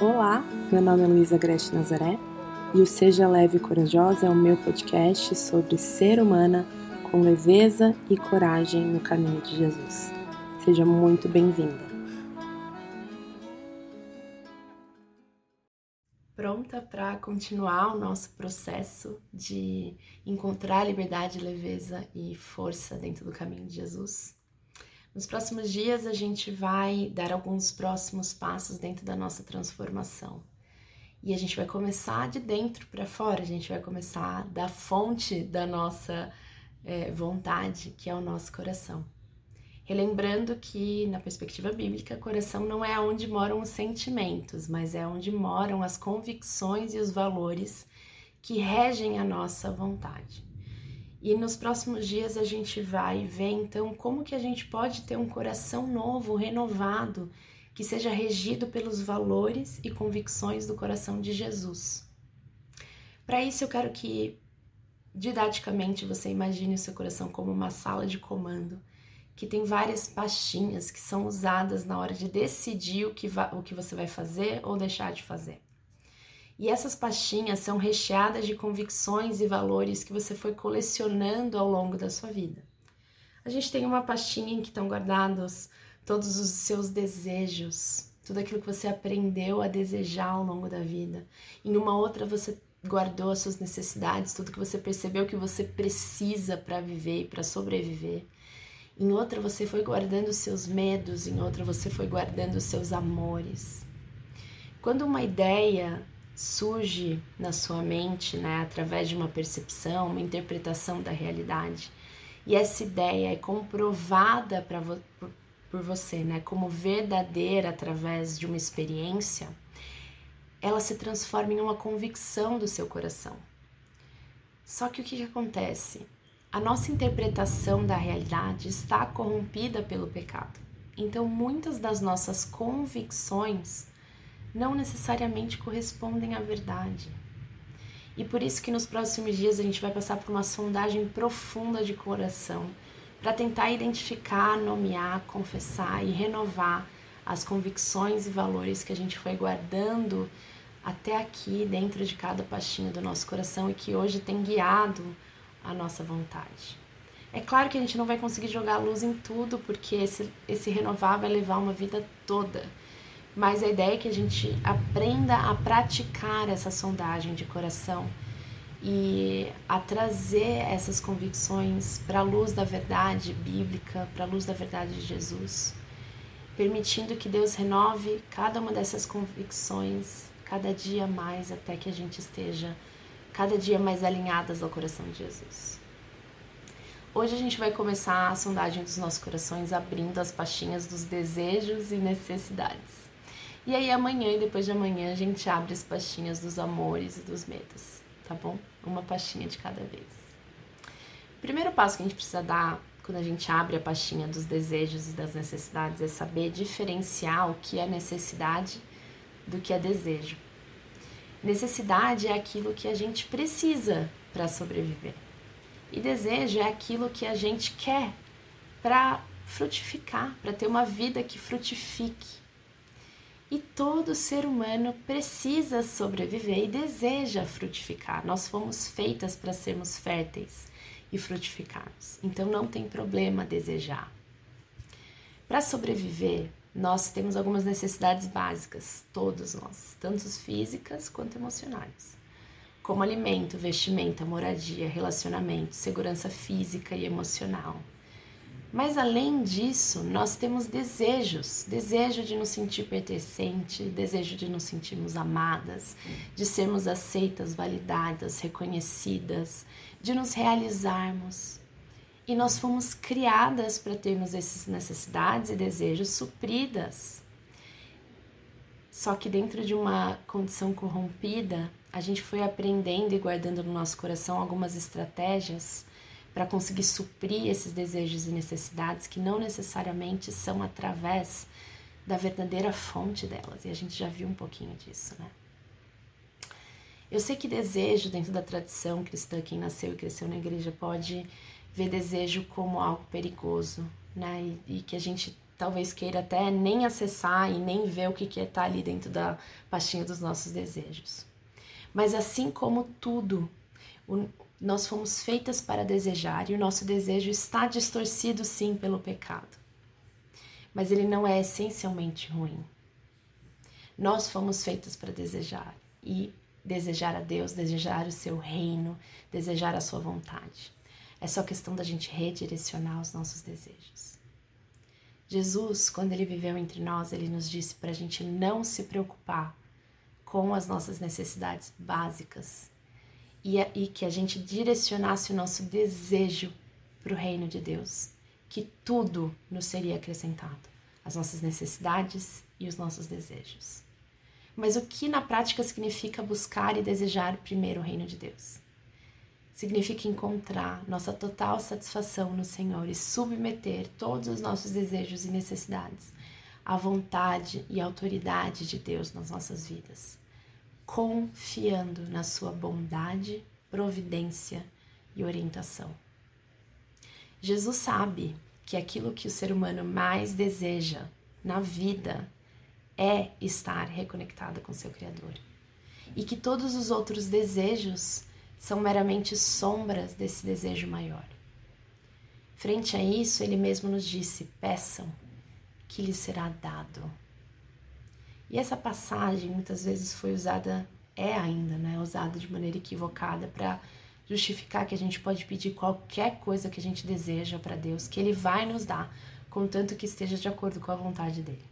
Olá, meu nome é Luísa Grete Nazaré e o Seja Leve e Corajosa é o meu podcast sobre ser humana com leveza e coragem no caminho de Jesus. Seja muito bem-vinda. Pronta para continuar o nosso processo de encontrar liberdade, leveza e força dentro do caminho de Jesus? Nos próximos dias a gente vai dar alguns próximos passos dentro da nossa transformação. E a gente vai começar de dentro para fora, a gente vai começar da fonte da nossa é, vontade, que é o nosso coração. Relembrando que, na perspectiva bíblica, coração não é onde moram os sentimentos, mas é onde moram as convicções e os valores que regem a nossa vontade. E nos próximos dias a gente vai ver então como que a gente pode ter um coração novo, renovado, que seja regido pelos valores e convicções do coração de Jesus. Para isso eu quero que didaticamente você imagine o seu coração como uma sala de comando que tem várias pastinhas que são usadas na hora de decidir o que, o que você vai fazer ou deixar de fazer. E essas pastinhas são recheadas de convicções e valores que você foi colecionando ao longo da sua vida. A gente tem uma pastinha em que estão guardados todos os seus desejos, tudo aquilo que você aprendeu a desejar ao longo da vida. Em uma outra você guardou as suas necessidades, tudo que você percebeu que você precisa para viver e para sobreviver. Em outra você foi guardando os seus medos, em outra você foi guardando os seus amores. Quando uma ideia surge na sua mente, né, através de uma percepção, uma interpretação da realidade. E essa ideia é comprovada por, por você, né, como verdadeira através de uma experiência. Ela se transforma em uma convicção do seu coração. Só que o que, que acontece? A nossa interpretação da realidade está corrompida pelo pecado. Então, muitas das nossas convicções não necessariamente correspondem à verdade. E por isso que nos próximos dias a gente vai passar por uma sondagem profunda de coração para tentar identificar, nomear, confessar e renovar as convicções e valores que a gente foi guardando até aqui dentro de cada pastinha do nosso coração e que hoje tem guiado a nossa vontade. É claro que a gente não vai conseguir jogar a luz em tudo, porque esse, esse renovar vai levar uma vida toda mas a ideia é que a gente aprenda a praticar essa sondagem de coração e a trazer essas convicções para a luz da verdade bíblica, para a luz da verdade de Jesus, permitindo que Deus renove cada uma dessas convicções cada dia mais até que a gente esteja cada dia mais alinhadas ao coração de Jesus. Hoje a gente vai começar a sondagem dos nossos corações abrindo as pastinhas dos desejos e necessidades. E aí amanhã e depois de amanhã a gente abre as pastinhas dos amores e dos medos, tá bom? Uma pastinha de cada vez. O primeiro passo que a gente precisa dar quando a gente abre a pastinha dos desejos e das necessidades é saber diferenciar o que é necessidade do que é desejo. Necessidade é aquilo que a gente precisa para sobreviver. E desejo é aquilo que a gente quer para frutificar, para ter uma vida que frutifique. E todo ser humano precisa sobreviver e deseja frutificar. Nós fomos feitas para sermos férteis e frutificarmos. Então não tem problema desejar. Para sobreviver, nós temos algumas necessidades básicas, todos nós, tanto físicas quanto emocionais, como alimento, vestimenta, moradia, relacionamento, segurança física e emocional, mas além disso, nós temos desejos, desejo de nos sentir pertencente, desejo de nos sentirmos amadas, de sermos aceitas, validadas, reconhecidas, de nos realizarmos. E nós fomos criadas para termos essas necessidades e desejos supridas. Só que dentro de uma condição corrompida, a gente foi aprendendo e guardando no nosso coração algumas estratégias para conseguir suprir esses desejos e necessidades que não necessariamente são através da verdadeira fonte delas. E a gente já viu um pouquinho disso, né? Eu sei que desejo, dentro da tradição cristã, quem nasceu e cresceu na igreja pode ver desejo como algo perigoso, né? E, e que a gente talvez queira até nem acessar e nem ver o que que está ali dentro da pastinha dos nossos desejos. Mas assim como tudo, o, nós fomos feitas para desejar e o nosso desejo está distorcido sim pelo pecado. Mas ele não é essencialmente ruim. Nós fomos feitas para desejar e desejar a Deus, desejar o seu reino, desejar a sua vontade. É só questão da gente redirecionar os nossos desejos. Jesus, quando ele viveu entre nós, ele nos disse para a gente não se preocupar com as nossas necessidades básicas e, e que a gente direcionasse o nosso desejo para o reino de Deus, que tudo nos seria acrescentado, as nossas necessidades e os nossos desejos. Mas o que na prática significa buscar e desejar primeiro o reino de Deus? Significa encontrar nossa total satisfação no Senhor e submeter todos os nossos desejos e necessidades à vontade e autoridade de Deus nas nossas vidas, confiando na Sua bondade, providência e orientação. Jesus sabe que aquilo que o ser humano mais deseja na vida é estar reconectada com seu Criador. E que todos os outros desejos são meramente sombras desse desejo maior. Frente a isso, ele mesmo nos disse: peçam, que lhes será dado. E essa passagem muitas vezes foi usada, é ainda, né, usada de maneira equivocada para justificar que a gente pode pedir qualquer coisa que a gente deseja para Deus, que Ele vai nos dar, contanto que esteja de acordo com a vontade dele.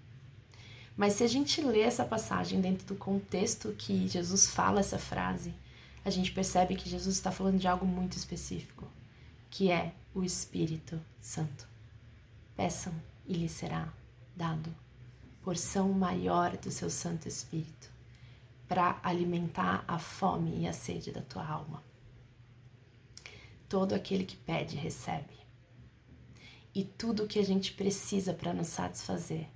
Mas se a gente lê essa passagem dentro do contexto que Jesus fala essa frase, a gente percebe que Jesus está falando de algo muito específico, que é o Espírito Santo. Peçam e lhe será dado porção maior do seu Santo Espírito para alimentar a fome e a sede da tua alma. Todo aquele que pede, recebe. E tudo o que a gente precisa para nos satisfazer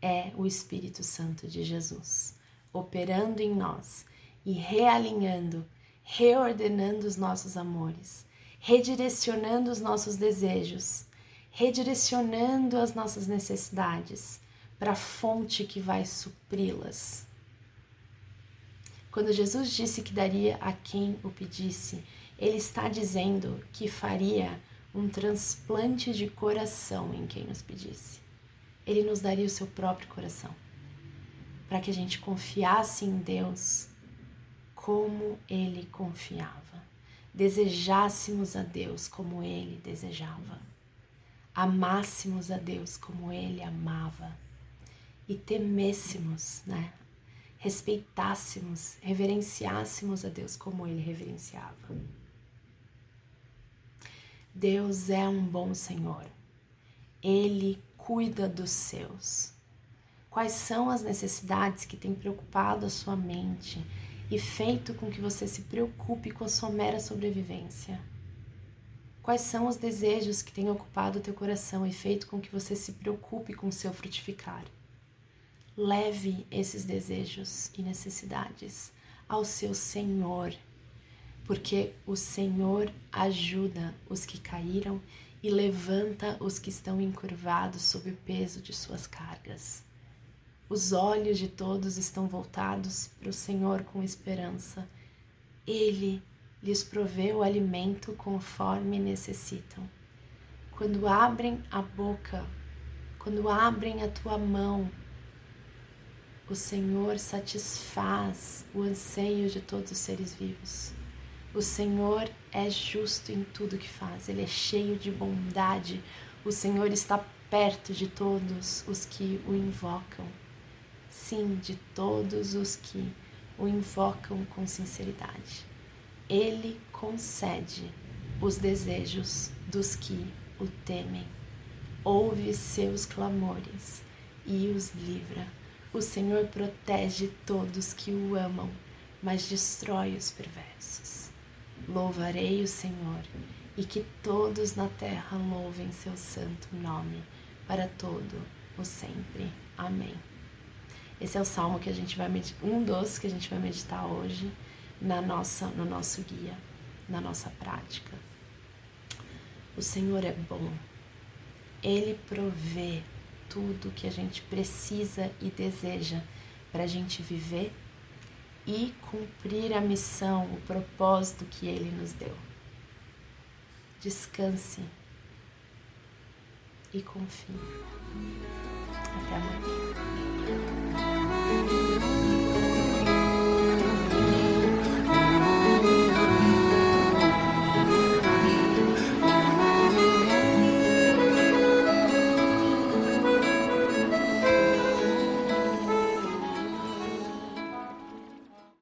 é o Espírito Santo de Jesus, operando em nós e realinhando, reordenando os nossos amores, redirecionando os nossos desejos, redirecionando as nossas necessidades para a fonte que vai supri-las. Quando Jesus disse que daria a quem o pedisse, ele está dizendo que faria um transplante de coração em quem nos pedisse. Ele nos daria o seu próprio coração, para que a gente confiasse em Deus como ele confiava, desejássemos a Deus como ele desejava, amássemos a Deus como ele amava e temêssemos, né? Respeitássemos, reverenciássemos a Deus como ele reverenciava. Deus é um bom Senhor. Ele cuida dos seus? Quais são as necessidades que têm preocupado a sua mente e feito com que você se preocupe com a sua mera sobrevivência? Quais são os desejos que têm ocupado o teu coração e feito com que você se preocupe com o seu frutificar? Leve esses desejos e necessidades ao seu Senhor, porque o Senhor ajuda os que caíram e levanta os que estão encurvados sob o peso de suas cargas. Os olhos de todos estão voltados para o Senhor com esperança. Ele lhes provê o alimento conforme necessitam. Quando abrem a boca, quando abrem a tua mão, o Senhor satisfaz o anseio de todos os seres vivos. O Senhor é justo em tudo que faz, ele é cheio de bondade. O Senhor está perto de todos os que o invocam. Sim, de todos os que o invocam com sinceridade. Ele concede os desejos dos que o temem. Ouve seus clamores e os livra. O Senhor protege todos que o amam, mas destrói os perversos. Louvarei o Senhor e que todos na terra louvem seu santo nome para todo o sempre. Amém. Esse é o salmo que a gente vai meditar, um dos que a gente vai meditar hoje na nossa, no nosso guia, na nossa prática. O Senhor é bom. Ele provê tudo que a gente precisa e deseja para a gente viver e cumprir a missão, o propósito que Ele nos deu. Descanse e confie. Até amanhã.